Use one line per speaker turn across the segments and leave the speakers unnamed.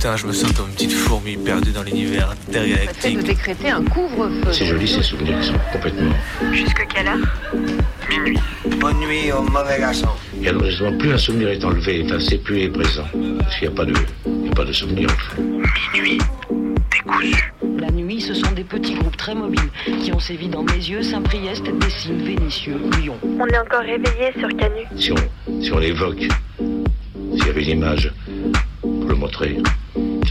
Putain, je me sens comme une petite fourmi perdue dans l'univers intergalactique.
de décréter un couvre-feu.
C'est joli ces souvenirs qui sont complètement.
Jusque quelle heure?
Minuit.
Bonne nuit au mauvais garçon.
Et alors justement, plus un souvenir est enlevé, enfin, c'est plus est présent. Parce qu'il n'y a pas de, il y a pas de souvenir en fait.
Minuit. Décousu.
La nuit, ce sont des petits groupes très mobiles qui ont sévi dans mes yeux, Saint-Priest, Dessines, Vénissieux, Lyon.
On est encore réveillé sur Canu.
Si on, si on l'évoque, s'il y avait une image pour le montrer,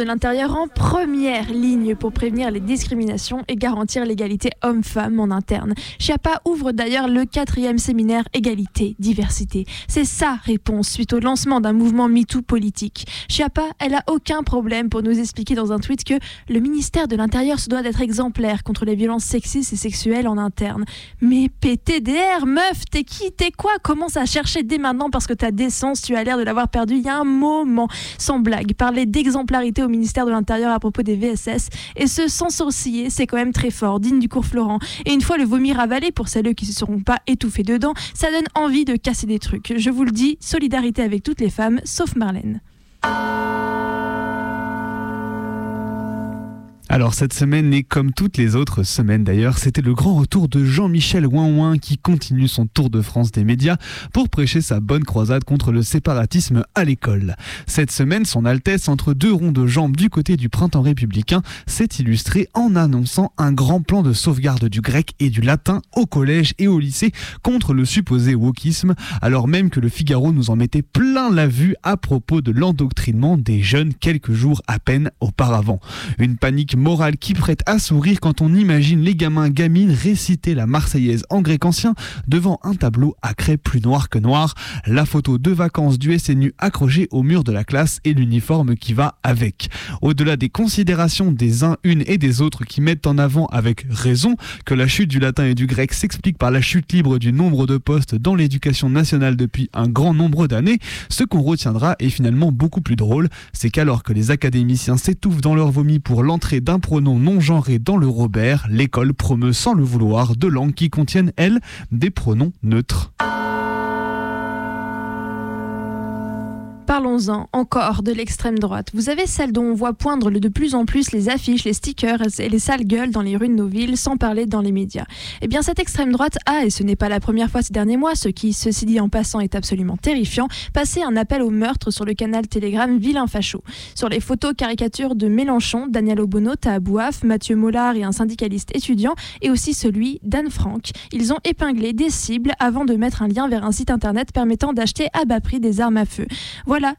de l'Intérieur en première ligne pour prévenir les discriminations et garantir l'égalité homme-femme en interne. Chiappa ouvre d'ailleurs le quatrième séminaire Égalité, Diversité. C'est sa réponse suite au lancement d'un mouvement MeToo politique. Chiappa, elle a aucun problème pour nous expliquer dans un tweet que le ministère de l'Intérieur se doit d'être exemplaire contre les violences sexistes et sexuelles en interne. Mais PTDR, meuf, t'es qui, t'es quoi? Commence à chercher dès maintenant parce que ta décence, tu as l'air de l'avoir perdue il y a un moment. Sans blague, parler d'exemplarité au ministère de l'Intérieur à propos des VSS, et ce sans sourciller, c'est quand même très fort, digne du cours Florent. Et une fois le vomi ravalé, pour celles qui ne se seront pas étouffées dedans, ça donne envie de casser des trucs. Je vous le dis, solidarité avec toutes les femmes, sauf Marlène.
Alors cette semaine et comme toutes les autres semaines d'ailleurs, c'était le grand retour de Jean-Michel Ouin qui continue son tour de France des médias pour prêcher sa bonne croisade contre le séparatisme à l'école. Cette semaine, son Altesse, entre deux ronds de jambes du côté du printemps républicain, s'est illustré en annonçant un grand plan de sauvegarde du grec et du latin au collège et au lycée contre le supposé wokisme, alors même que le Figaro nous en mettait plein la vue à propos de l'endoctrinement des jeunes quelques jours à peine auparavant. Une panique morale qui prête à sourire quand on imagine les gamins gamines réciter la Marseillaise en grec ancien devant un tableau à craie plus noir que noir, la photo de vacances du SNU accrochée au mur de la classe et l'uniforme qui va avec. Au-delà des considérations des uns, une et des autres qui mettent en avant avec raison que la chute du latin et du grec s'explique par la chute libre du nombre de postes dans l'éducation nationale depuis un grand nombre d'années, ce qu'on retiendra est finalement beaucoup plus drôle, c'est qu'alors que les académiciens s'étouffent dans leur vomi pour l'entrée d'un pronom non genré dans le Robert, l'école promeut sans le vouloir deux langues qui contiennent, elles, des pronoms neutres.
Parlons-en encore de l'extrême droite. Vous avez celle dont on voit poindre de plus en plus les affiches, les stickers et les sales gueules dans les rues de nos villes, sans parler dans les médias. Eh bien, cette extrême droite a, et ce n'est pas la première fois ces derniers mois, ce qui, ceci dit en passant, est absolument terrifiant, passé un appel au meurtre sur le canal Telegram Vilain Facho. Sur les photos caricatures de Mélenchon, Daniel Obono, Tahabouaf, Mathieu Mollard et un syndicaliste étudiant, et aussi celui d'Anne Frank, ils ont épinglé des cibles avant de mettre un lien vers un site internet permettant d'acheter à bas prix des armes à feu.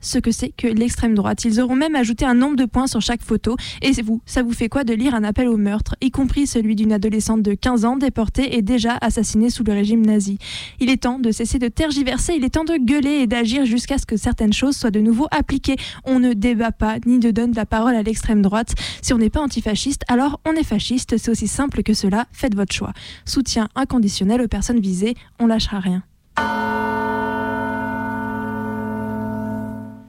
Ce que c'est que l'extrême droite. Ils auront même ajouté un nombre de points sur chaque photo. Et vous, ça vous fait quoi de lire un appel au meurtre, y compris celui d'une adolescente de 15 ans déportée et déjà assassinée sous le régime nazi? Il est temps de cesser de tergiverser, il est temps de gueuler et d'agir jusqu'à ce que certaines choses soient de nouveau appliquées. On ne débat pas ni ne donne la parole à l'extrême droite. Si on n'est pas antifasciste, alors on est fasciste. C'est aussi simple que cela. Faites votre choix. Soutien inconditionnel aux personnes visées, on lâchera rien.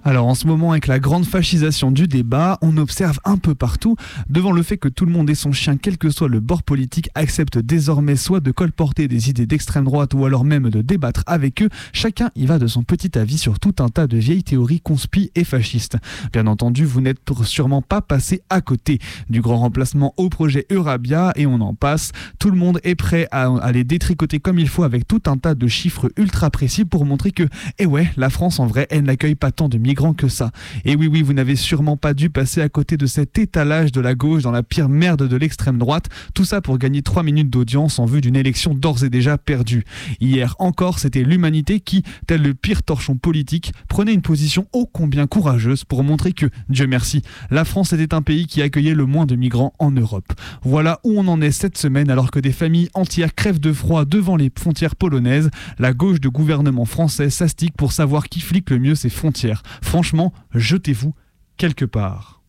Alors en ce moment, avec la grande fascisation du débat, on observe un peu partout, devant le fait que tout le monde et son chien, quel que soit le bord politique, accepte désormais soit de colporter des idées d'extrême droite ou alors même de débattre avec eux, chacun y va de son petit avis sur tout un tas de vieilles théories conspi et fascistes. Bien entendu, vous n'êtes sûrement pas passé à côté du grand remplacement au projet Eurabia et on en passe. Tout le monde est prêt à, à les détricoter comme il faut avec tout un tas de chiffres ultra précis pour montrer que, eh ouais, la France en vrai, elle n'accueille pas tant de migrants que ça. Et oui, oui, vous n'avez sûrement pas dû passer à côté de cet étalage de la gauche dans la pire merde de l'extrême droite, tout ça pour gagner 3 minutes d'audience en vue d'une élection d'ores et déjà perdue. Hier encore, c'était l'humanité qui, tel le pire torchon politique, prenait une position ô combien courageuse pour montrer que, Dieu merci, la France était un pays qui accueillait le moins de migrants en Europe. Voilà où on en est cette semaine alors que des familles entières crèvent de froid devant les frontières polonaises, la gauche de gouvernement français s'astique pour savoir qui flique le mieux ses frontières. Franchement, jetez-vous quelque part.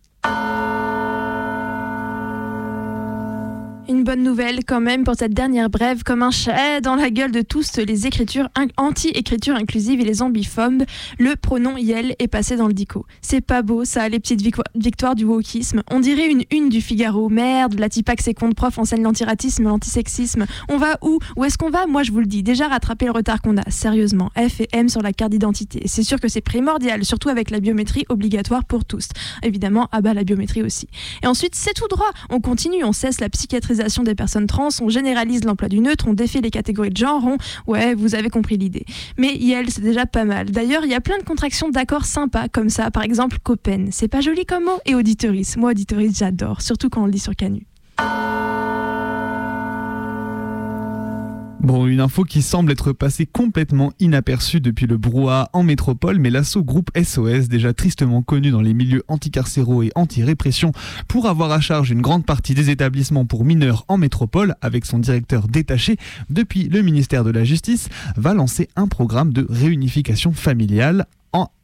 Bonne nouvelle quand même pour cette dernière brève, comme un chat dans la gueule de tous les écritures anti-écriture inclusive et les ambiphobes, le pronom yel est passé dans le dico. C'est pas beau ça, les petites victoires du wokisme. On dirait une une du Figaro. Merde, la Tipac ses comptes prof enseigne l'antiratisme, l'antisexisme. On va où? Où est-ce qu'on va? Moi je vous le dis, déjà rattraper le retard qu'on a, sérieusement. F et M sur la carte d'identité. C'est sûr que c'est primordial, surtout avec la biométrie obligatoire pour tous. Évidemment, ah bah la biométrie aussi. Et ensuite, c'est tout droit. On continue, on cesse la des personnes trans, on généralise l'emploi du neutre, on défait les catégories de genre, on... ouais, vous avez compris l'idée. Mais IEL, c'est déjà pas mal. D'ailleurs, il y a plein de contractions d'accords sympas comme ça, par exemple copen. C'est pas joli comme mot Et auditoris. Moi, auditoris, j'adore, surtout quand on le dit sur Canu.
Bon, une info qui semble être passée complètement inaperçue depuis le brouhaha en métropole, mais l'assaut groupe SOS, déjà tristement connu dans les milieux anticarcéraux et anti-répression, pour avoir à charge une grande partie des établissements pour mineurs en métropole, avec son directeur détaché depuis le ministère de la Justice, va lancer un programme de réunification familiale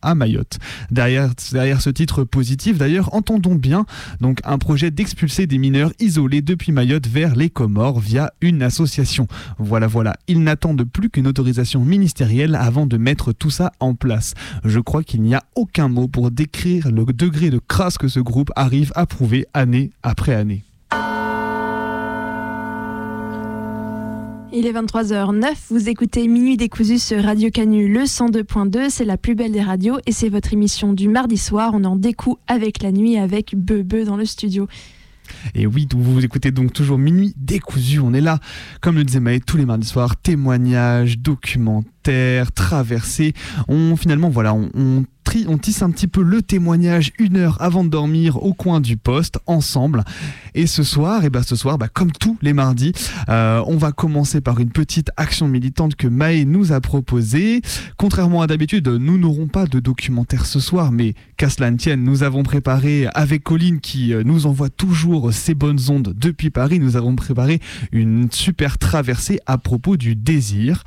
à Mayotte. Derrière, derrière ce titre positif, d'ailleurs, entendons bien donc un projet d'expulser des mineurs isolés depuis Mayotte vers les Comores via une association. Voilà, voilà. Ils n'attendent plus qu'une autorisation ministérielle avant de mettre tout ça en place. Je crois qu'il n'y a aucun mot pour décrire le degré de crasse que ce groupe arrive à prouver année après année.
Il est 23h09, vous écoutez Minuit décousu sur Radio Canu, le 102.2, c'est la plus belle des radios et c'est votre émission du mardi soir, on en découle avec la nuit avec Bebe dans le studio.
Et oui, vous écoutez donc toujours Minuit décousu, on est là, comme le disait Maë, tous les mardis soirs, témoignages, documentaires, traversées, on finalement voilà, on on tisse un petit peu le témoignage une heure avant de dormir au coin du poste ensemble. Et ce soir, et ben ce soir, bah, comme tous les mardis, euh, on va commencer par une petite action militante que Maë nous a proposée. Contrairement à d'habitude, nous n'aurons pas de documentaire ce soir, mais qu'à cela ne tienne, nous avons préparé avec Colline qui euh, nous envoie toujours ses bonnes ondes depuis Paris, nous avons préparé une super traversée à propos du désir.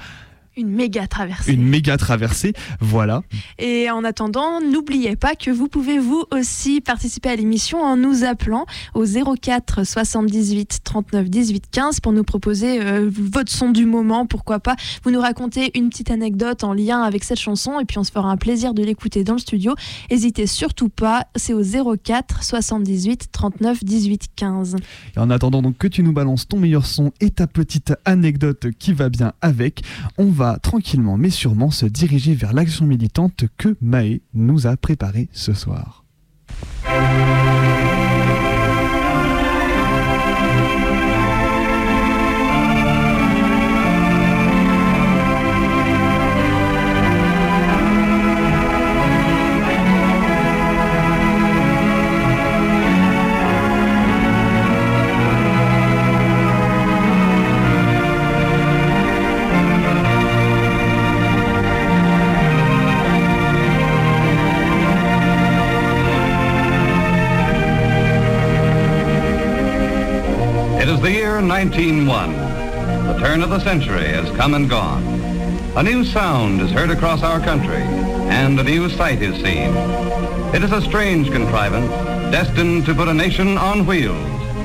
Une méga traversée.
Une méga traversée, voilà.
Et en attendant, n'oubliez pas que vous pouvez vous aussi participer à l'émission en nous appelant au 04 78 39 18 15 pour nous proposer euh, votre son du moment, pourquoi pas. Vous nous racontez une petite anecdote en lien avec cette chanson et puis on se fera un plaisir de l'écouter dans le studio. N'hésitez surtout pas, c'est au 04 78 39 18 15.
Et en attendant donc que tu nous balances ton meilleur son et ta petite anecdote qui va bien avec, on va tranquillement mais sûrement se diriger vers l'action militante que Maë nous a préparée ce soir.
1901. The turn of the century has come and gone. A new sound is heard across our country, and a new sight is seen. It is a strange contrivance, destined to put a nation on wheels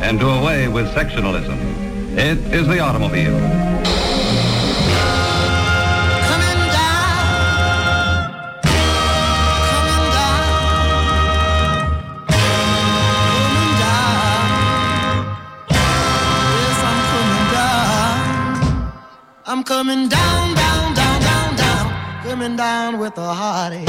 and do away with sectionalism. It is the automobile.
Down with a heartache.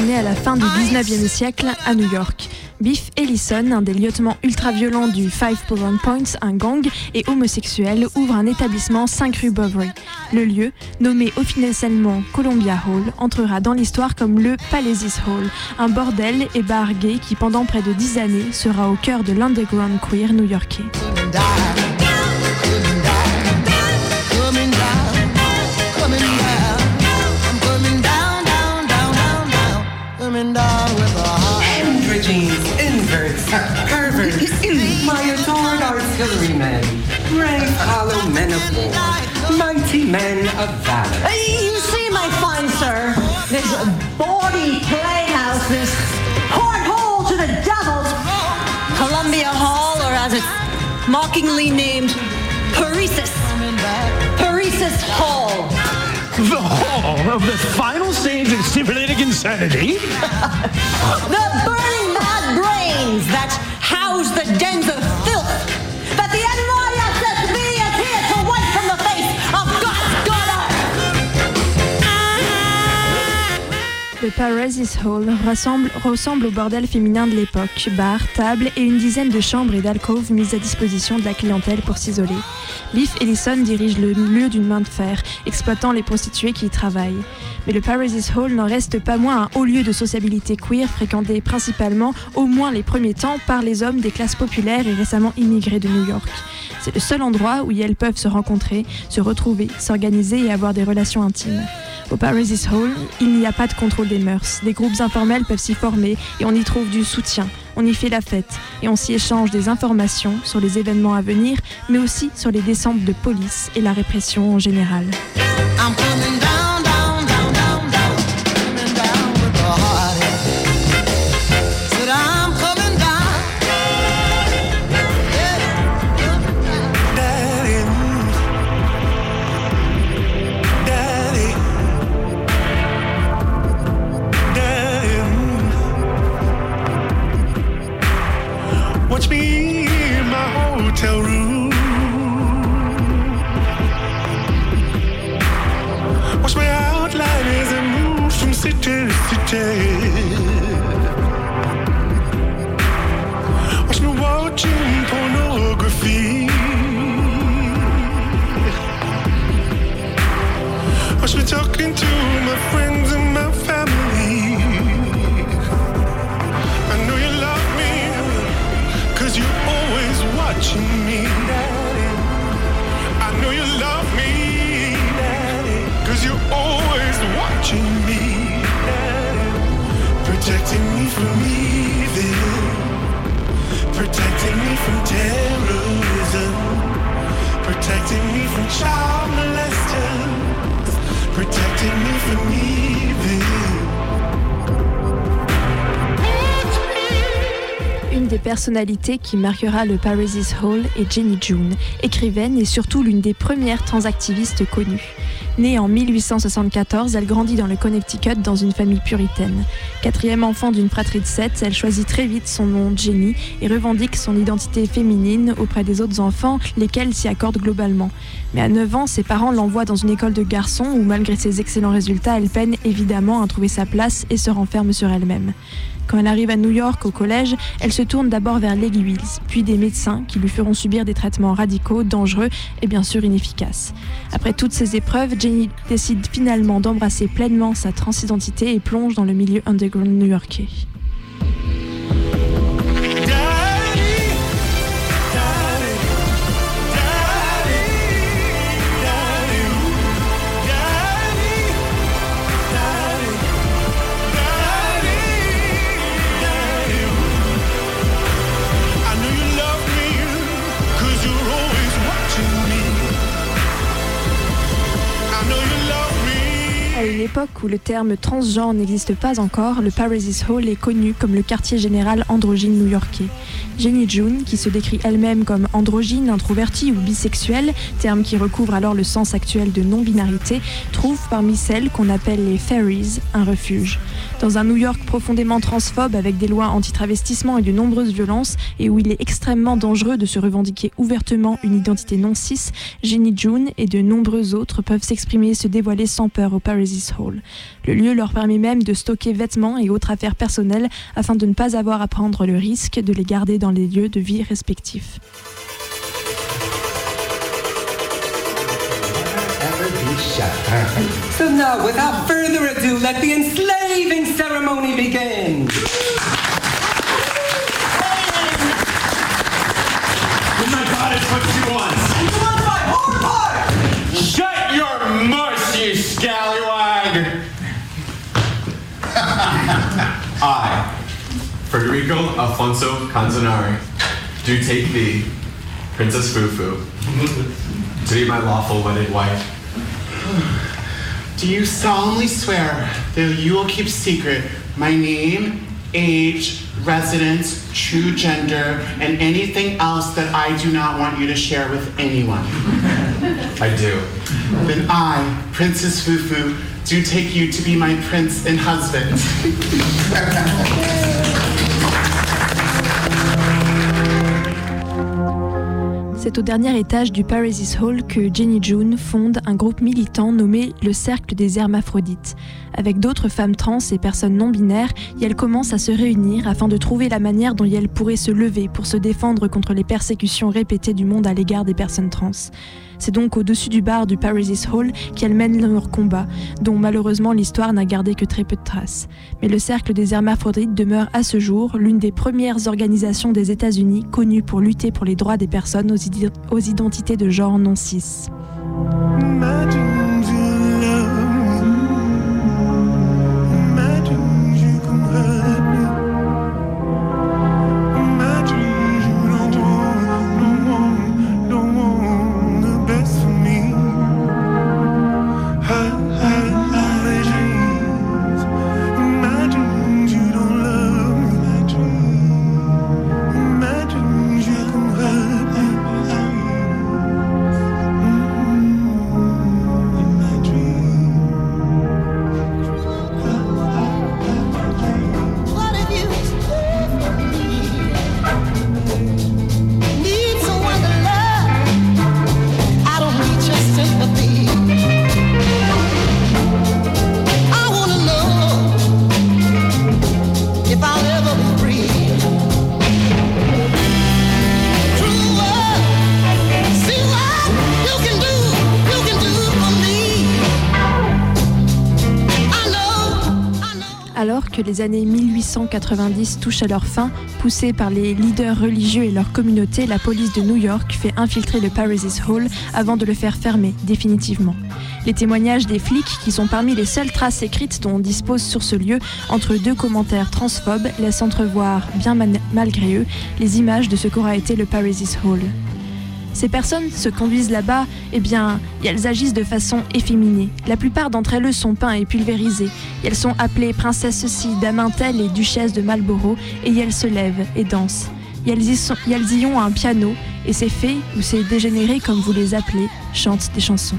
On est à la fin du 19e siècle à New York. Biff Ellison, un des lieutenants ultra-violents du Five Point Points, un gang, et homosexuel, ouvre un établissement 5 rue Bovary. Le lieu, nommé officiellement Columbia Hall, entrera dans l'histoire comme le Palaces Hall, un bordel et bar gay qui pendant près de 10 années sera au cœur de l'underground queer new-yorkais. coming down with a high.
Androgens, inverts, perverts, Maya toward artillerymen, brave hollow men of war, mighty men of valor.
You see, my fine sir, this bawdy playhouse, this porthole to the devils, Columbia Hall, or as it's mockingly named, Paresis. Paresis Hall.
The hall of the final stage of simulating insanity?
the burning mad brains that house the dens of
Le Paradise Hall ressemble au bordel féminin de l'époque. Bar, table et une dizaine de chambres et d'alcôves mises à disposition de la clientèle pour s'isoler. Biff Ellison dirige le lieu d'une main de fer, exploitant les prostituées qui y travaillent. Mais le Paradise Hall n'en reste pas moins un haut lieu de sociabilité queer fréquenté principalement, au moins les premiers temps, par les hommes des classes populaires et récemment immigrés de New York. C'est le seul endroit où elles peuvent se rencontrer, se retrouver, s'organiser et avoir des relations intimes. Au Paradise Hall, il n'y a pas de contrôle des mœurs. Des groupes informels peuvent s'y former et on y trouve du soutien. On y fait la fête et on s'y échange des informations sur les événements à venir, mais aussi sur les descentes de police et la répression en général. Personnalités qui marquera le Paradise Hall est Jenny June, écrivaine et surtout l'une des premières transactivistes connues. Née en 1874, elle grandit dans le Connecticut dans une famille puritaine. Quatrième enfant d'une fratrie de sept, elle choisit très vite son nom Jenny et revendique son identité féminine auprès des autres enfants, lesquels s'y accordent globalement. Mais à 9 ans, ses parents l'envoient dans une école de garçons où, malgré ses excellents résultats, elle peine évidemment à trouver sa place et se renferme sur elle-même. Quand elle arrive à New York au collège, elle se tourne d'abord vers l'aiguilles, puis des médecins qui lui feront subir des traitements radicaux, dangereux et bien sûr inefficaces. Après toutes ces épreuves, Jenny décide finalement d'embrasser pleinement sa transidentité et plonge dans le milieu underground new-yorkais. À une époque où le terme transgenre n'existe pas encore, le Paradise Hall est connu comme le quartier général androgyne new-yorkais. Jenny June, qui se décrit elle-même comme androgyne, introvertie ou bisexuelle, terme qui recouvre alors le sens actuel de non-binarité, trouve parmi celles qu'on appelle les fairies un refuge. Dans un New York profondément transphobe avec des lois anti-travestissement et de nombreuses violences, et où il est extrêmement dangereux de se revendiquer ouvertement une identité non cis, Jenny June et de nombreux autres peuvent s'exprimer et se dévoiler sans peur au Paradise Hall. Le lieu leur permet même de stocker vêtements et autres affaires personnelles afin de ne pas avoir à prendre le risque de les garder dans les lieux de vie respectifs.
So now, without further ado, let the enslaving ceremony begin.
My God, it's what she wants. You want my hard part! Shut your muss, you scallywag!
I, Federico Alfonso Canzonari, do take thee, Princess Fufu, to be my lawful wedded wife.
Do you solemnly swear that you will keep secret my name, age, residence, true gender, and anything else that I do not want you to share with anyone.
I do.
Then I, Princess Fufu, do take you to be my prince and husband.
C'est au dernier étage du Paradise Hall que Jenny June fonde un groupe militant nommé le Cercle des Hermaphrodites. Avec d'autres femmes trans et personnes non binaires, elles commencent à se réunir afin de trouver la manière dont elles pourraient se lever pour se défendre contre les persécutions répétées du monde à l'égard des personnes trans. C'est donc au-dessus du bar du Paradise Hall qu'elles mènent leur combat, dont malheureusement l'histoire n'a gardé que très peu de traces. Mais le Cercle des Hermaphrodites demeure à ce jour l'une des premières organisations des États-Unis connues pour lutter pour les droits des personnes aux, identités de genre non cis. Les années 1890 touchent à leur fin, poussée par les leaders religieux et leur communauté, la police de New York fait infiltrer le Paradise Hall avant de le faire fermer définitivement. Les témoignages des flics, qui sont parmi les seules traces écrites dont on dispose sur ce lieu, entre deux commentaires transphobes, laissent entrevoir, bien malgré eux, les images de ce qu'aura été le Paradise Hall. Ces personnes se conduisent là-bas, eh bien, elles agissent de façon efféminée. La plupart d'entre elles sont peintes et pulvérisées. Elles sont appelées princesses ceci, dame un tel et duchesse de Marlborough, et elles se lèvent et dansent. Elles y, elles y ont un piano, et ces fées, ou ces dégénérés comme vous les appelez, chantent des chansons.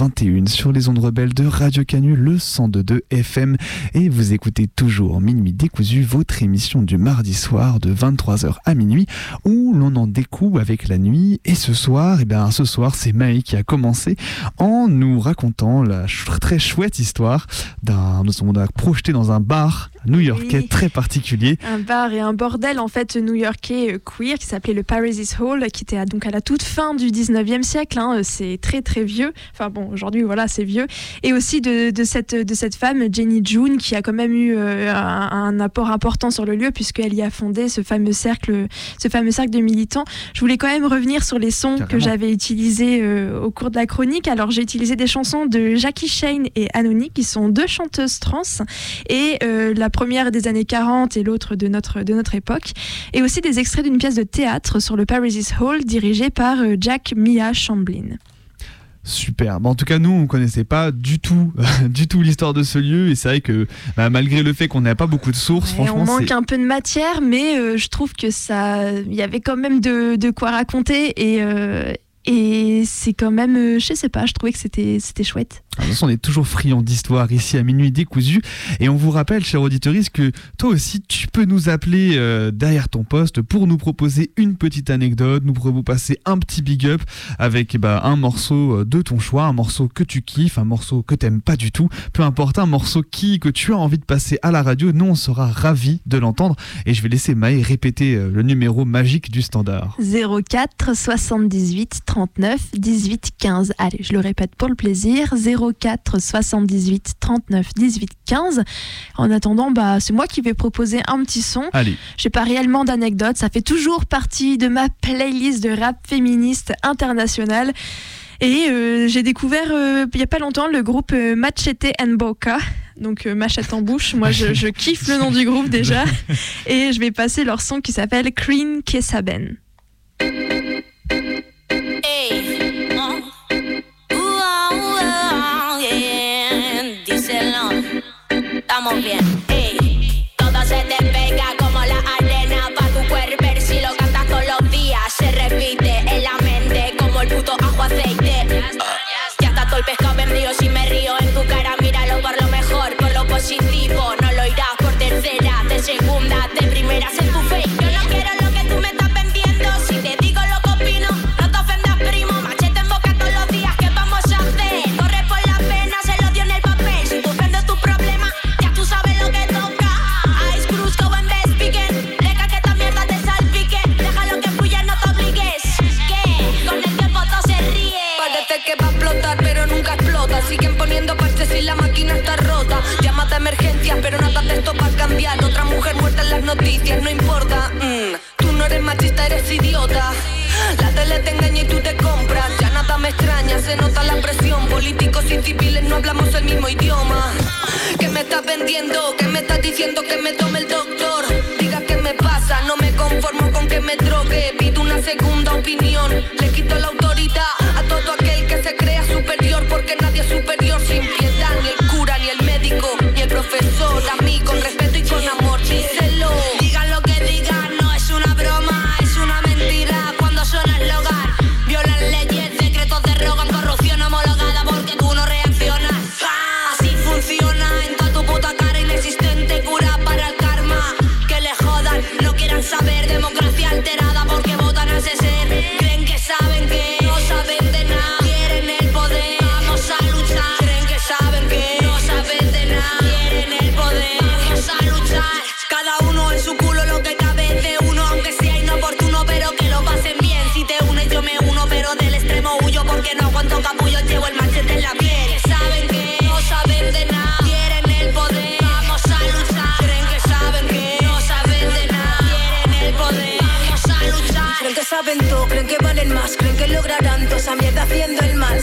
23h21 sur les ondes rebelles de Radio Canu, le 102.2 FM. Et vous écoutez toujours Minuit décousu, votre émission du mardi soir de 23h à minuit, où l'on en découvre avec la nuit. Et ce soir, et bien ce soir, c'est Maï qui a commencé en nous racontant la ch- très chouette histoire d'un, on a projeté dans un bar new-yorkais
Oui.
très particulier.
Un bar et un bordel en fait new-yorkais euh, queer qui s'appelait le Paradise Hall, qui était à- donc à la toute fin du 19e siècle. hein, euh, c'est très très vieux. Enfin bon, aujourd'hui voilà, c'est vieux. Et aussi de, de cette, de cette femme, Jenny June, qui a quand même eu euh, un, un apport important sur le lieu puisqu'elle y a fondé ce fameux cercle, ce fameux cercle de militants. Je voulais quand même revenir sur les sons que j'avais utilisés euh, au cours de la chronique. Alors j'ai utilisé des chansons de Jackie Shane et Anony, qui sont deux chanteuses trans. Et euh, la première des années 40 et l'autre de notre, de notre époque. Et aussi des extraits d'une pièce de théâtre sur le Paradise Hall dirigée par Jack Mia Chamblin.
Super. Bon, en tout cas, nous, on connaissait pas du tout, du tout l'histoire de ce lieu. Et c'est vrai que bah, malgré le fait qu'on n'a pas beaucoup de sources, franchement,
on manque un peu de matière, mais euh, je trouve que ça, il y avait quand même de, de quoi raconter et euh, et c'est quand même, euh, je sais pas, je trouvais que c'était c'était chouette.
On est toujours friand d'histoire ici à Minuit Décousu. Et on vous rappelle, cher auditoriste, que toi aussi, tu peux nous appeler euh, derrière ton poste pour nous proposer une petite anecdote, nous vous passer un petit big up avec bah, un morceau euh, de ton choix, un morceau que tu kiffes, un morceau que t'aimes pas du tout, peu importe, un morceau qui que tu as envie de passer à la radio. Nous, on sera ravis de l'entendre. Et je vais laisser Maë répéter le numéro magique du standard.
04 78 39 18 15. Allez, je le répète pour le plaisir. 04 78 39 18 15. En attendant, bah, c'est moi qui vais proposer un petit son.
Allez.
J'ai pas réellement d'anecdotes. Ça fait toujours partie de ma playlist de rap féministe international. Et euh, j'ai découvert euh, il y a pas longtemps le groupe euh, Machete and Boca. Donc euh, machette en bouche. Moi, je, je kiffe le nom du groupe déjà. Et je vais passer leur son qui s'appelle Green Kesaben.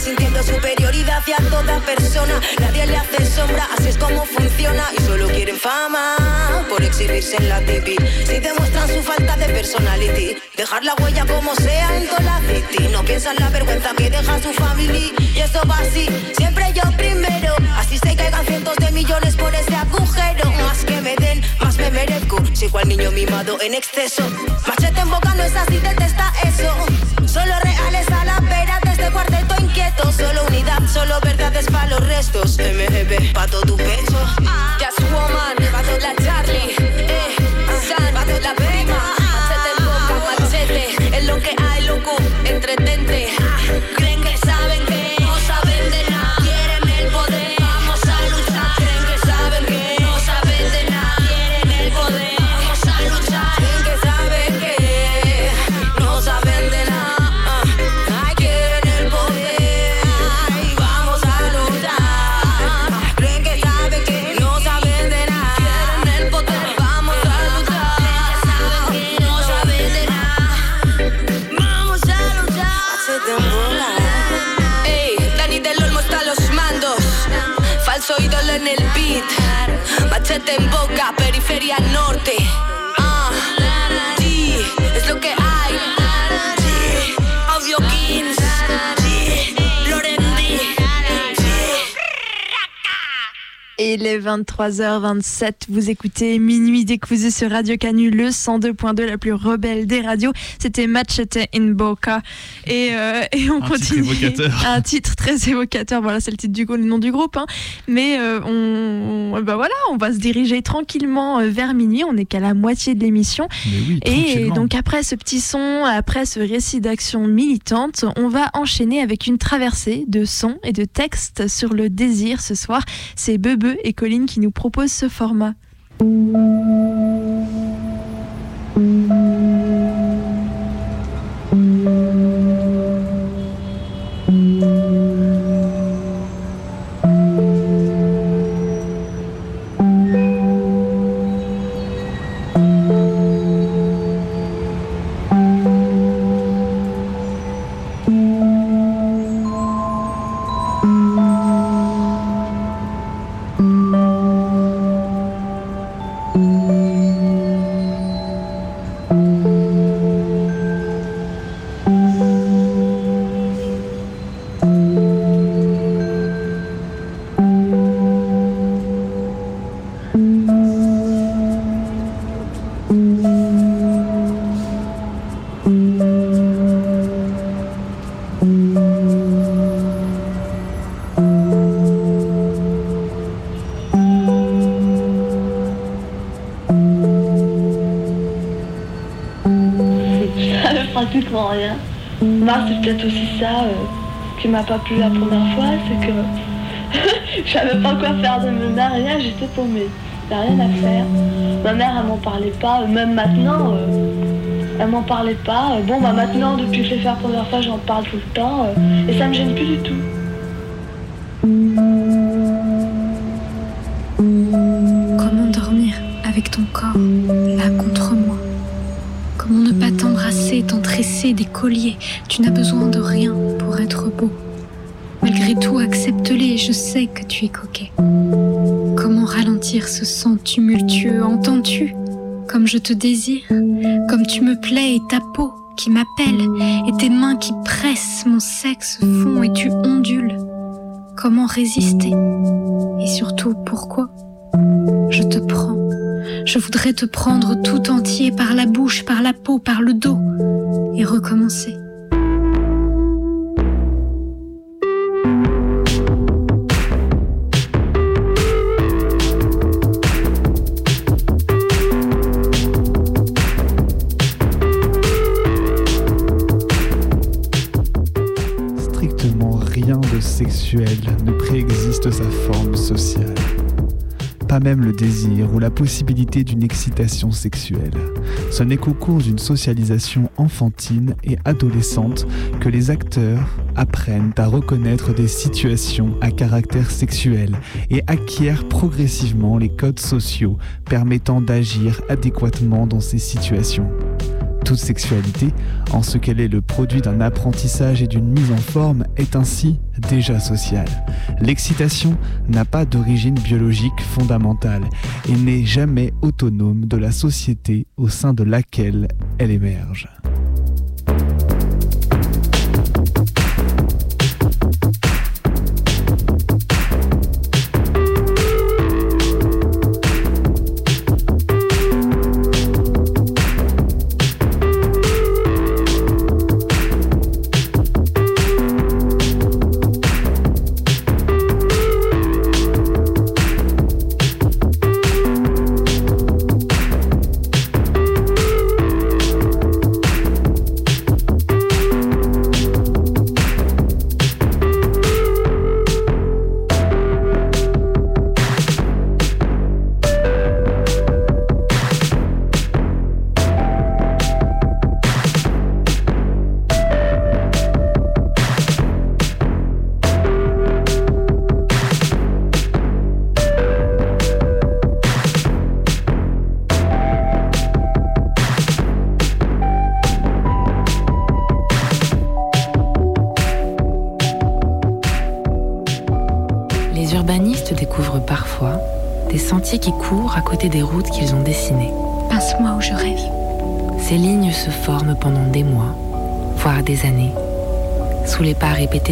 Sintiendo superioridad hacia toda persona. Nadie le hace sombra, así es como funciona. Y solo quieren fama por exhibirse en la TV. Si demuestran su falta de personality, dejar la huella como sea en toda la city. No piensan la vergüenza que deja su familia. Y eso va así, siempre yo primero. Así se caigan cientos de millones por ese agujero. Más que me den, más me merezco. Soy cual niño mimado en exceso. Machete en boca no es así, detesta eso. Solo reales a la vera de este cuarteto inquieto. Solo unidad, solo verdades para los restos. MGB, pa' todo tu pecho. Just woman, la Charlie.
Il est 23h27, vous écoutez Minuit décousu sur Radio Canu, le 102.2, la plus rebelle des radios. C'était Machete in Boca. Et, euh, et on
Un
continue. Un titre très évocateur. Voilà, c'est le titre du le nom du groupe. hein. Mais euh, on, on- bah voilà, on va se diriger tranquillement euh, vers minuit. On n'est qu'à la moitié de l'émission.
oui,
Et donc après ce petit son, après ce récit d'action militante, on va enchaîner avec une traversée de sons et de textes sur le désir ce soir. C'est Bebe et Colline qui nous proposent ce format.
Pratiquement rien. Moi, c'est peut-être aussi ça euh, qui m'a pas plu la première fois, c'est que je savais pas quoi faire de mère, rien, j'étais paumée. J'avais rien à faire. Ma mère, elle m'en parlait pas, euh, même maintenant, euh, elle m'en parlait pas. Bon, bah maintenant, depuis que je l'ai fait la première fois, j'en parle tout le temps, et ça me gêne plus du tout.
Ce tumultueux Entends-tu? Comme je te désire, comme tu me plais et ta peau qui m'appelle, et tes mains qui pressent mon sexe fond et tu ondules. Comment résister? Et surtout, pourquoi? Je te prends. Je voudrais te prendre tout entier par la bouche, par la peau, par le dos, et recommencer.
Sa forme sociale. Pas même le désir ou la possibilité d'une excitation sexuelle. Ce n'est qu'au cours d'une socialisation enfantine et adolescente que les acteurs apprennent à reconnaître des situations à caractère sexuel et acquièrent progressivement les codes sociaux permettant d'agir adéquatement dans ces situations. Toute sexualité, en ce qu'elle est le produit d'un apprentissage et d'une mise en forme, est ainsi déjà sociale. L'excitation n'a pas d'origine biologique fondamentale et n'est jamais autonome de la société au sein de laquelle elle émerge.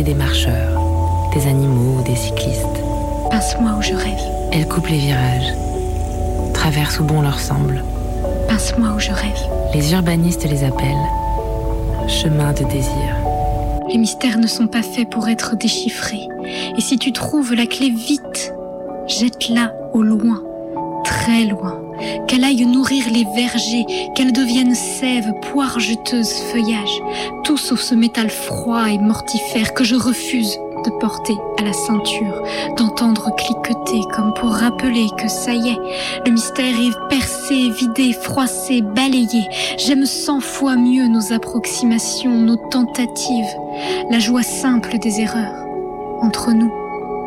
Des marcheurs, des animaux ou des cyclistes.
Pince-moi où je rêve.
Elles coupent les virages, traversent où bon leur semble.
Pince-moi où je rêve.
Les urbanistes les appellent chemin de désir.
Les mystères ne sont pas faits pour être déchiffrés. Et si tu trouves la clé vite, jette-la au loin, très loin. Qu'elle aille nourrir les vergers, qu'elle devienne sève, poire juteuse, feuillage, tout sauf ce métal froid et mortifère que je refuse de porter à la ceinture, d'entendre cliqueter comme pour rappeler que ça y est, le mystère est percé, vidé, froissé, balayé. J'aime cent fois mieux nos approximations, nos tentatives, la joie simple des erreurs. Entre nous,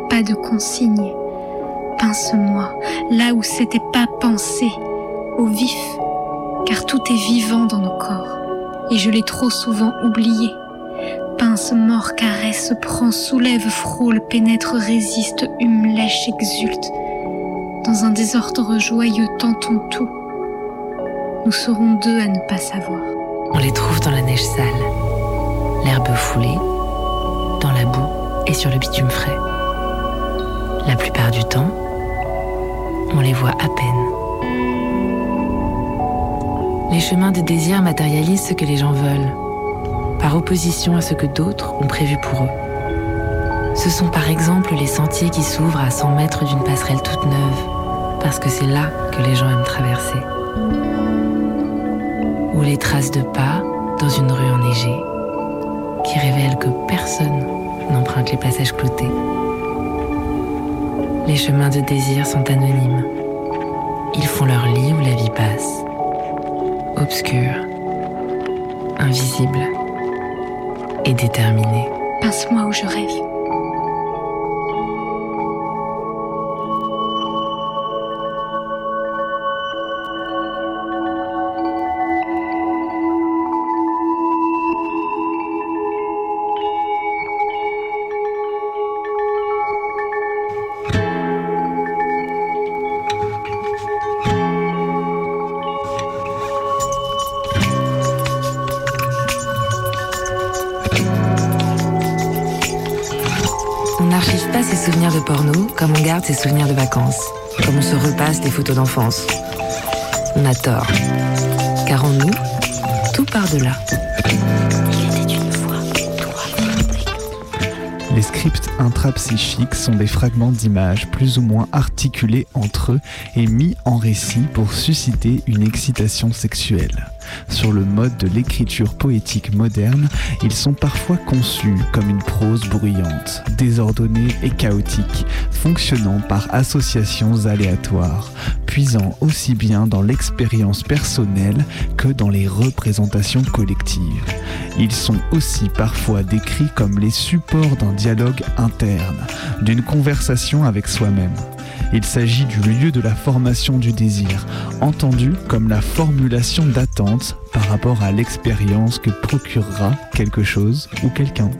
pas de consigne. Pince-moi là où c'était pas pensé, vif, car tout est vivant dans nos corps, et je l'ai trop souvent oublié. Pince, mord, caresse, prend, soulève, frôle, pénètre, résiste, hume, lèche, exulte. Dans un désordre joyeux, tentons tout. Nous serons deux à ne pas savoir.
On les trouve dans la neige sale, l'herbe foulée, dans la boue et sur le bitume frais. La plupart du temps, on les voit à peine. Les chemins de désir matérialisent ce que les gens veulent, par opposition à ce que d'autres ont prévu pour eux. Ce sont par exemple les sentiers qui s'ouvrent à 100 mètres d'une passerelle toute neuve, parce que c'est là que les gens aiment traverser. Ou les traces de pas dans une rue enneigée, qui révèlent que personne n'emprunte les passages cloutés. Les chemins de désir sont anonymes. Ils font leur lit où la vie passe. Obscurs, invisibles et déterminés.
Pince-moi où je rêve.
Ses souvenirs de vacances, comme on se repasse des photos d'enfance. On a tort. Car en nous, tout part de là.
Les scripts intrapsychiques sont des fragments d'images plus ou moins articulés entre eux et mis en récit pour susciter une excitation sexuelle. Sur le mode de l'écriture poétique moderne, ils sont parfois conçus comme une prose bruyante, désordonnée et chaotique, fonctionnant par associations aléatoires, puisant aussi bien dans l'expérience personnelle que dans les représentations collectives. Ils sont aussi parfois décrits comme les supports d'un dialogue interne, d'une conversation avec soi-même. Il s'agit du lieu de la formation du désir, entendu comme la formulation d'attente par rapport à l'expérience que procurera quelque chose ou quelqu'un.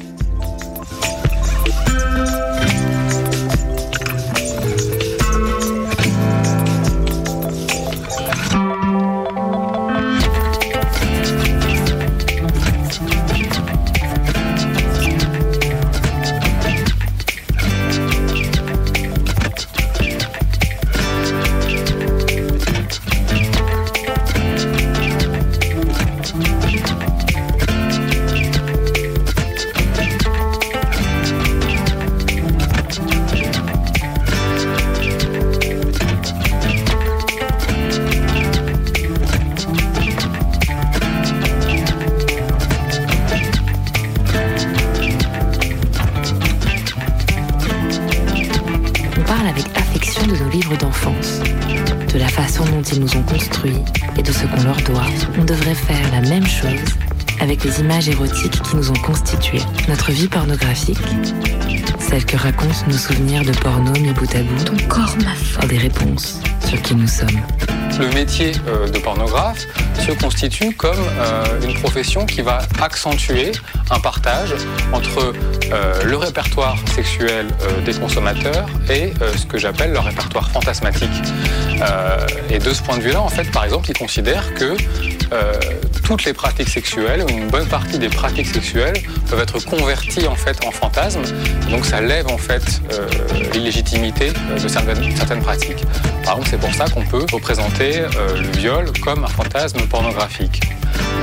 Façon dont ils nous ont construits et de ce qu'on leur doit. On devrait faire la même chose avec les images érotiques qui nous ont constitués. Notre vie pornographique, celle que racontent nos souvenirs de porno mis bout à bout,
Ton corps m'a
des réponses sur qui nous sommes.
Le métier euh, de pornographe se constitue comme euh, une profession qui va accentuer un partage entre euh, le répertoire sexuel des consommateurs et ce que j'appelle leur répertoire fantasmatique. Et de ce point de vue-là, en fait, par exemple, ils considèrent que toutes les pratiques sexuelles, une bonne partie des pratiques sexuelles, peuvent être converties en fait en fantasmes. Donc ça lève en fait euh, l'illégitimité euh, de certaines, pratiques. Par exemple, c'est pour ça qu'on peut représenter euh, le viol comme un fantasme pornographique.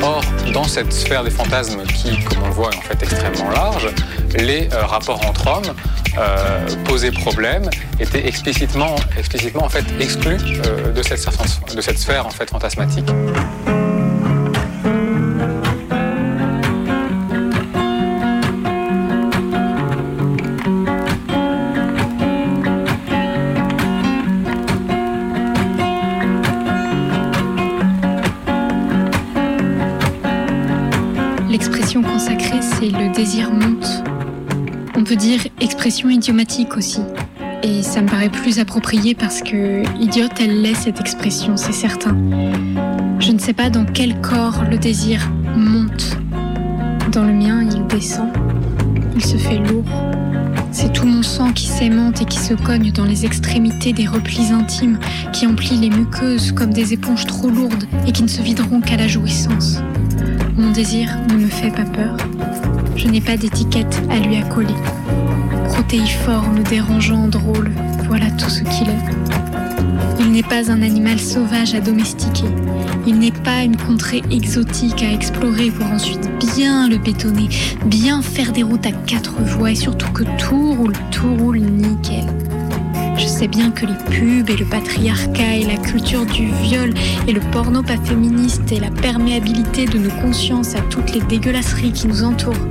Or, dans cette sphère des fantasmes qui, comme on le voit, est en fait extrêmement large, les rapports entre hommes euh, posaient problème, étaient explicitement, explicitement en fait exclus de, cette, sphère- fantasmatique.
Idiomatique aussi. Et ça me paraît plus approprié parce que idiote, elle l'est cette expression, c'est certain. Je ne sais pas dans quel corps le désir monte. Dans le mien, il descend. Il se fait lourd. C'est tout mon sang qui s'aimante et qui se cogne dans les extrémités des replis intimes, qui emplit les muqueuses comme des éponges trop lourdes et qui ne se videront qu'à la jouissance. Mon désir ne me fait pas peur. Je n'ai pas d'étiquette à lui accoler. Protéiforme, dérangeant, drôle, voilà tout ce qu'il est. Il n'est pas un animal sauvage à domestiquer. Il n'est pas une contrée exotique à explorer pour ensuite bien le bétonner, bien faire des routes à quatre voies et surtout que tout roule, tout roule nickel. Je sais bien que les pubs et le patriarcat et la culture du viol et le porno pas féministe et la perméabilité de nos consciences à toutes les dégueulasseries qui nous entourent.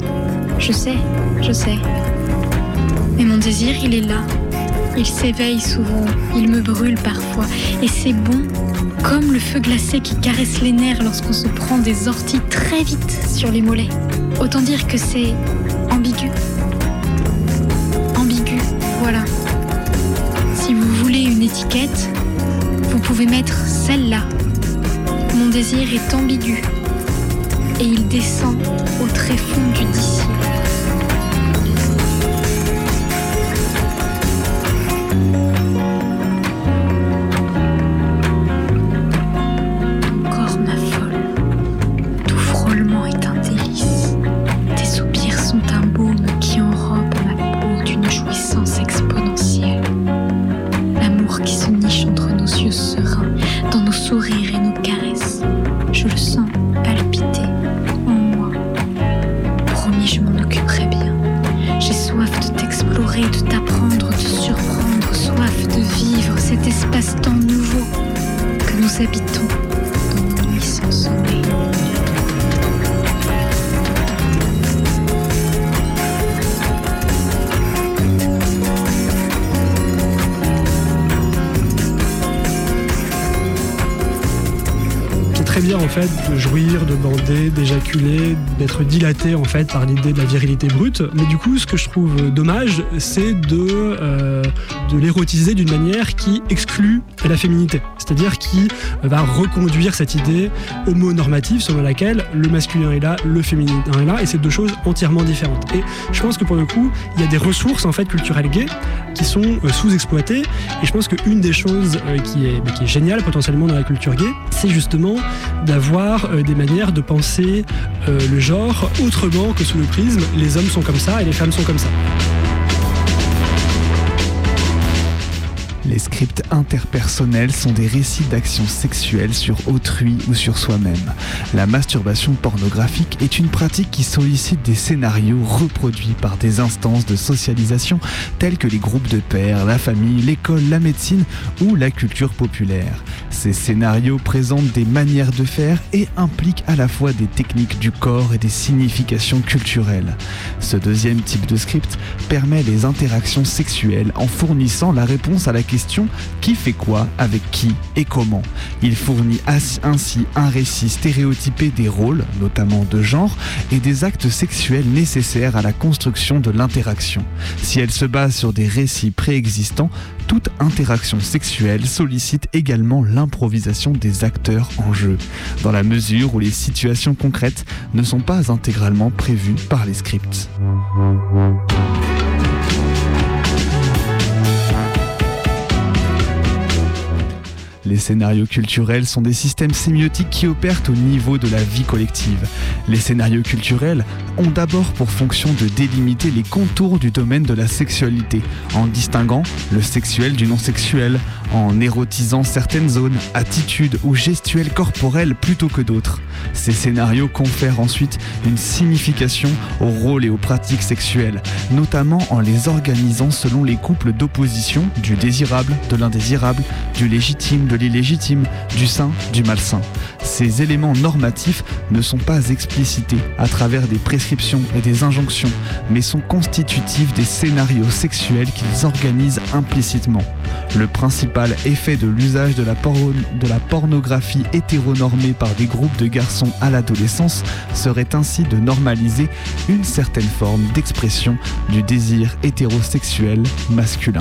Je sais, je sais. Mais mon désir, il est là. Il s'éveille souvent, il me brûle parfois. Et c'est bon, comme le feu glacé qui caresse les nerfs lorsqu'on se prend des orties très vite sur les mollets. Autant dire que c'est ambigu. Ambigu, voilà. Si vous voulez une étiquette, vous pouvez mettre celle-là. Mon désir est ambigu et il descend au tréfonds du d'ici. De
bander, d'éjaculer, d'être dilaté en fait par l'idée de la virilité brute. Mais du coup, ce que je trouve dommage, c'est de, euh, de l'érotiser d'une manière qui exclut la féminité. C'est-à-dire qui va reconduire cette idée homonormative selon laquelle le masculin est là, le féminin est là, et c'est deux choses entièrement différentes. Et je pense que pour le coup, il y a des ressources en fait culturelles gays qui sont euh, sous-exploitées. Et je pense qu'une des choses euh, qui, est, bah, qui est géniale potentiellement dans la culture gay, c'est justement d'avoir euh, des manières de penser euh, le genre autrement que sous le prisme les hommes sont comme ça et les femmes sont comme ça.
Les scripts interpersonnels sont des récits d'actions sexuelles sur autrui ou sur soi-même. La masturbation pornographique est une pratique qui sollicite des scénarios reproduits par des instances de socialisation telles que les groupes de pairs, la famille, l'école, la médecine ou la culture populaire. Ces scénarios présentent des manières de faire et impliquent à la fois des techniques du corps et des significations culturelles. Ce deuxième type de script permet les interactions sexuelles en fournissant la réponse à la question qui fait quoi, avec qui et comment. Il fournit ainsi un récit stéréotypé des rôles, notamment de genre, et des actes sexuels nécessaires à la construction de l'interaction. Si elle se base sur des récits préexistants, toute interaction sexuelle sollicite également l'improvisation des acteurs en jeu, dans la mesure où les situations concrètes ne sont pas intégralement prévues par les scripts. Les scénarios culturels sont des systèmes sémiotiques qui opèrent au niveau de la vie collective. Les scénarios culturels ont d'abord pour fonction de délimiter les contours du domaine de la sexualité, en distinguant le sexuel du non sexuel, en érotisant certaines zones, attitudes ou gestuelles corporelles plutôt que d'autres. Ces scénarios confèrent ensuite une signification aux rôles et aux pratiques sexuelles, notamment en les organisant selon les couples d'opposition du désirable, de l'indésirable, du légitime, de de l'illégitime, du sain, du malsain. Ces éléments normatifs ne sont pas explicités à travers des prescriptions et des injonctions, mais sont constitutifs des scénarios sexuels qu'ils organisent implicitement. Le principal effet de l'usage de, de, la pornographie hétéronormée par des groupes de garçons à l'adolescence serait ainsi de normaliser une certaine forme d'expression du désir hétérosexuel masculin.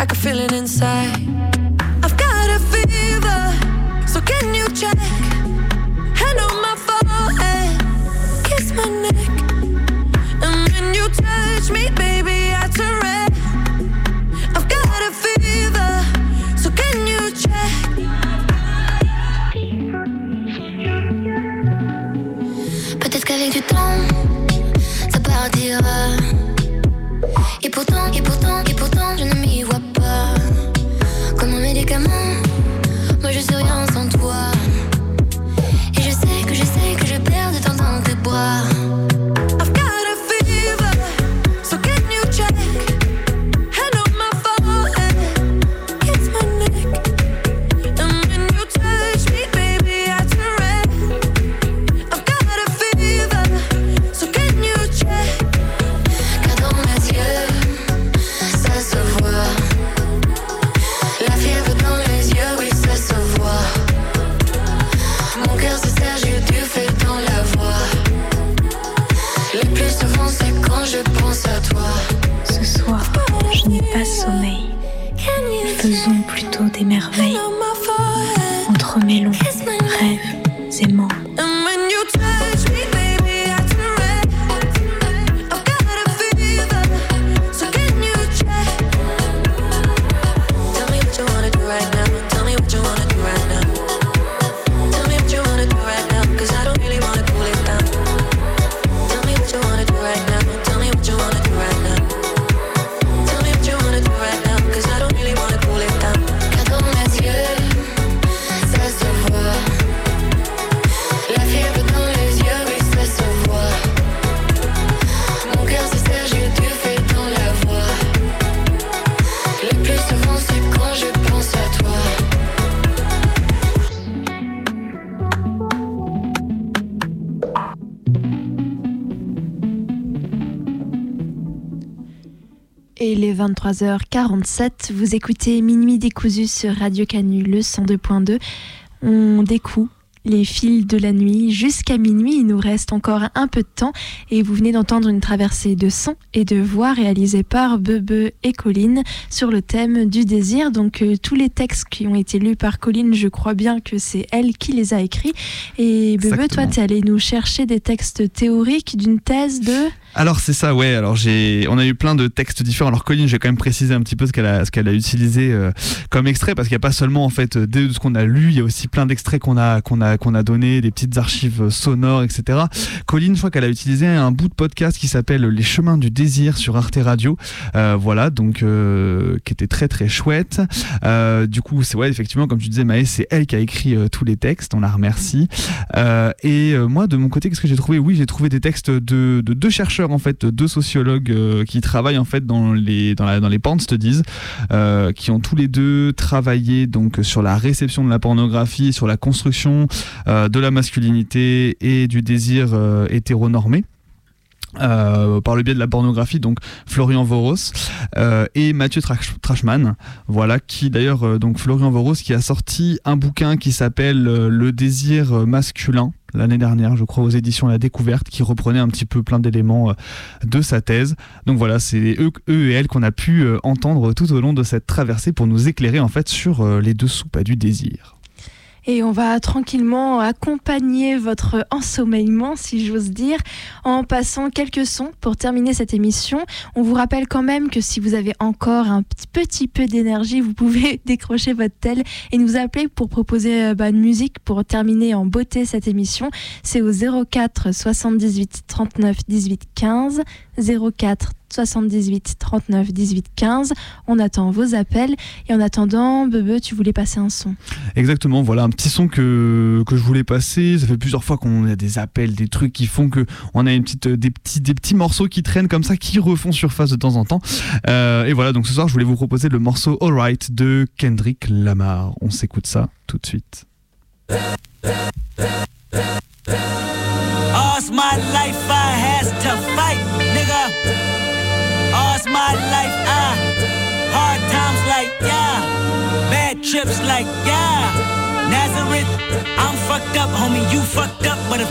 I can feel it inside.
23h47. Vous écoutez Minuit décousu sur Radio Canu, le 102.2. On découvre les fils de la nuit jusqu'à minuit. Il nous reste encore un peu de temps et vous venez d'entendre une traversée de sons et de voix réalisée par Bebe et Colline sur le thème du désir. Donc euh, tous les textes qui ont été lus par Colline, je crois bien que c'est elle qui les a écrits. Et Bebe, toi, tu es allé nous chercher des textes théoriques d'une thèse de...
Alors c'est ça, ouais. Alors j'ai, on a eu plein de textes différents. Alors Colline, je vais quand même préciser un petit peu ce qu'elle a, ce qu'elle a utilisé euh, comme extrait, parce qu'il n'y a pas seulement en fait de ce qu'on a lu, il y a aussi plein d'extraits qu'on a, qu'on a, qu'on a donné, des petites archives euh, sonores, etc. Colline, je crois qu'elle a utilisé un bout de podcast qui s'appelle Les chemins du désir sur Arte Radio. Euh, voilà, donc euh, qui était très très chouette. Euh, du coup, c'est ouais, effectivement, comme tu disais, Maë, c'est elle qui a écrit euh, tous les textes. On la remercie. Et moi, de mon côté, qu'est-ce que j'ai trouvé? Oui, j'ai trouvé des textes de, de deux chercheurs en fait, deux sociologues euh, qui travaillent en fait dans les dans, les porn studies, euh, qui ont tous les deux travaillé donc sur la réception de la pornographie, sur la construction euh, de la masculinité et du désir euh, hétéronormé. Euh, par le biais de la pornographie, donc Florian Voros euh, et Mathieu Trash- Trashman, voilà, qui d'ailleurs, donc Florian Voros, qui a sorti un bouquin qui s'appelle Le désir masculin l'année dernière, je crois, aux éditions La Découverte, qui reprenait un petit peu plein d'éléments euh, de sa thèse. Donc voilà, c'est eux, et elle qu'on a pu euh, entendre tout au long de cette traversée pour nous éclairer en fait sur euh, les dessous pas du désir.
Et on va tranquillement accompagner votre ensommeillement, si j'ose dire, en passant quelques sons pour terminer cette émission. On vous rappelle quand même que si vous avez encore un petit, peu d'énergie, vous pouvez décrocher votre tel et nous appeler pour proposer euh, bah, une musique pour terminer en beauté cette émission. C'est au 04 78 39 18 15. 04 78 39 18 15. On attend vos appels. Et en attendant, Bebe, tu voulais passer un son.
Exactement, voilà un petit son que, que je voulais passer. Ça fait plusieurs fois qu'on a des appels, des trucs qui font que on a une petite, euh, des, petits, des petits morceaux qui traînent comme ça, qui refont surface de temps en temps. Euh, et voilà, donc ce soir, je voulais vous proposer le morceau Alright de Kendrick Lamar. On s'écoute ça tout de suite.
All's my life I has to fight, my life I hard times like yeah, bad trips like yeah. Nazareth, I'm fucked up, homie, you fucked up, but if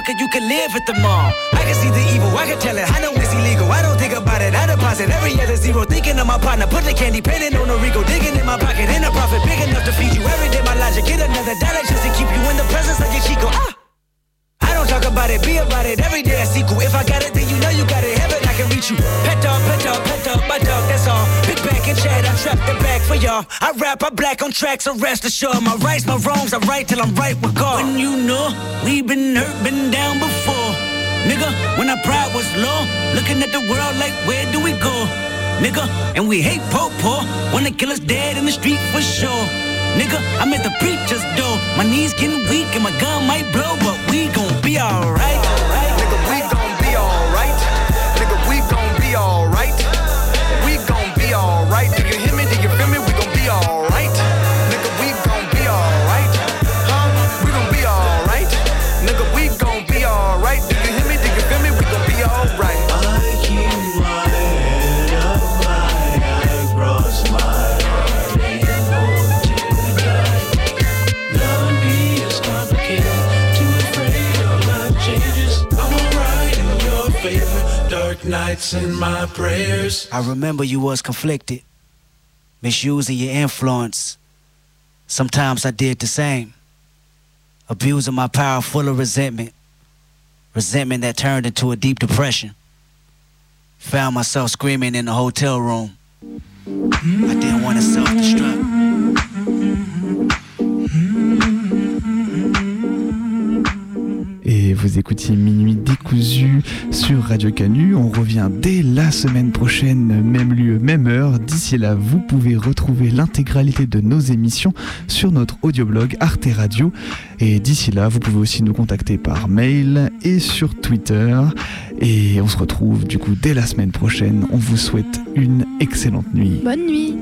Motherfucker, you can live at the mall. I can see the evil, I can tell it. I know it's illegal. I don't think about it. I deposit every other zero. Thinking of my partner, put the candy painting on a Rico. Digging in my pocket, in a profit big enough to feed you every day. My logic, get another dollar just to keep you in the presence of your Chico. Ah! I don't talk about it, be about it. Every day I sequel. If I got it, then you know you got it. Heaven, I can reach you. Pet dog, pet dog, pet dog, my dog, that's all. And chat, I trap the back for y'all. I rap, I black on tracks, so rest assured. My rights, my wrongs, I right till I'm right with God. When you know we been hurt, been down before. Nigga, when our pride was low, looking at the world like, where do we go? Nigga, and we hate po po. Wanna kill us dead in the street for sure. Nigga, I'm at the preacher's door. My knees getting weak and my gun might blow, but we gon' be alright.
Nights and my prayers.
I remember you was conflicted, misusing your influence. Sometimes I did the same, abusing my power full of resentment, resentment that turned into a deep depression. Found myself screaming in the hotel room. I didn't want to self-destruct.
sur Radio Canu. On revient dès la semaine prochaine, même lieu, même heure. D'ici là, vous pouvez retrouver l'intégralité de nos émissions sur notre audioblog Arte Radio. Et d'ici là, vous pouvez aussi nous contacter par mail et sur Twitter. Et on se retrouve du coup dès la semaine prochaine. On vous souhaite une excellente nuit.
Bonne nuit.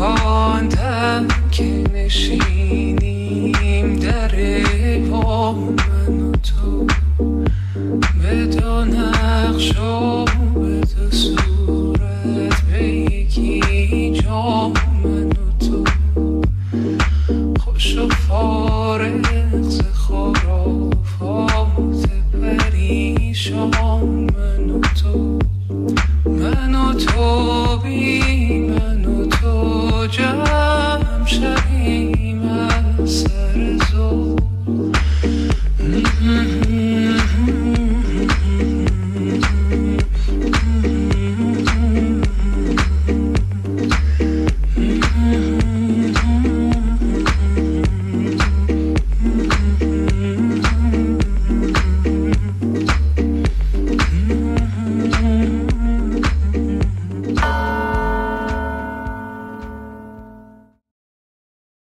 خنکاندم که ببندیم در با من و تو. به دو نقش و به دو صورت به یکی جا من و تو. خوش و فارغ ز خرافات پریشان من و تو. من و تو بی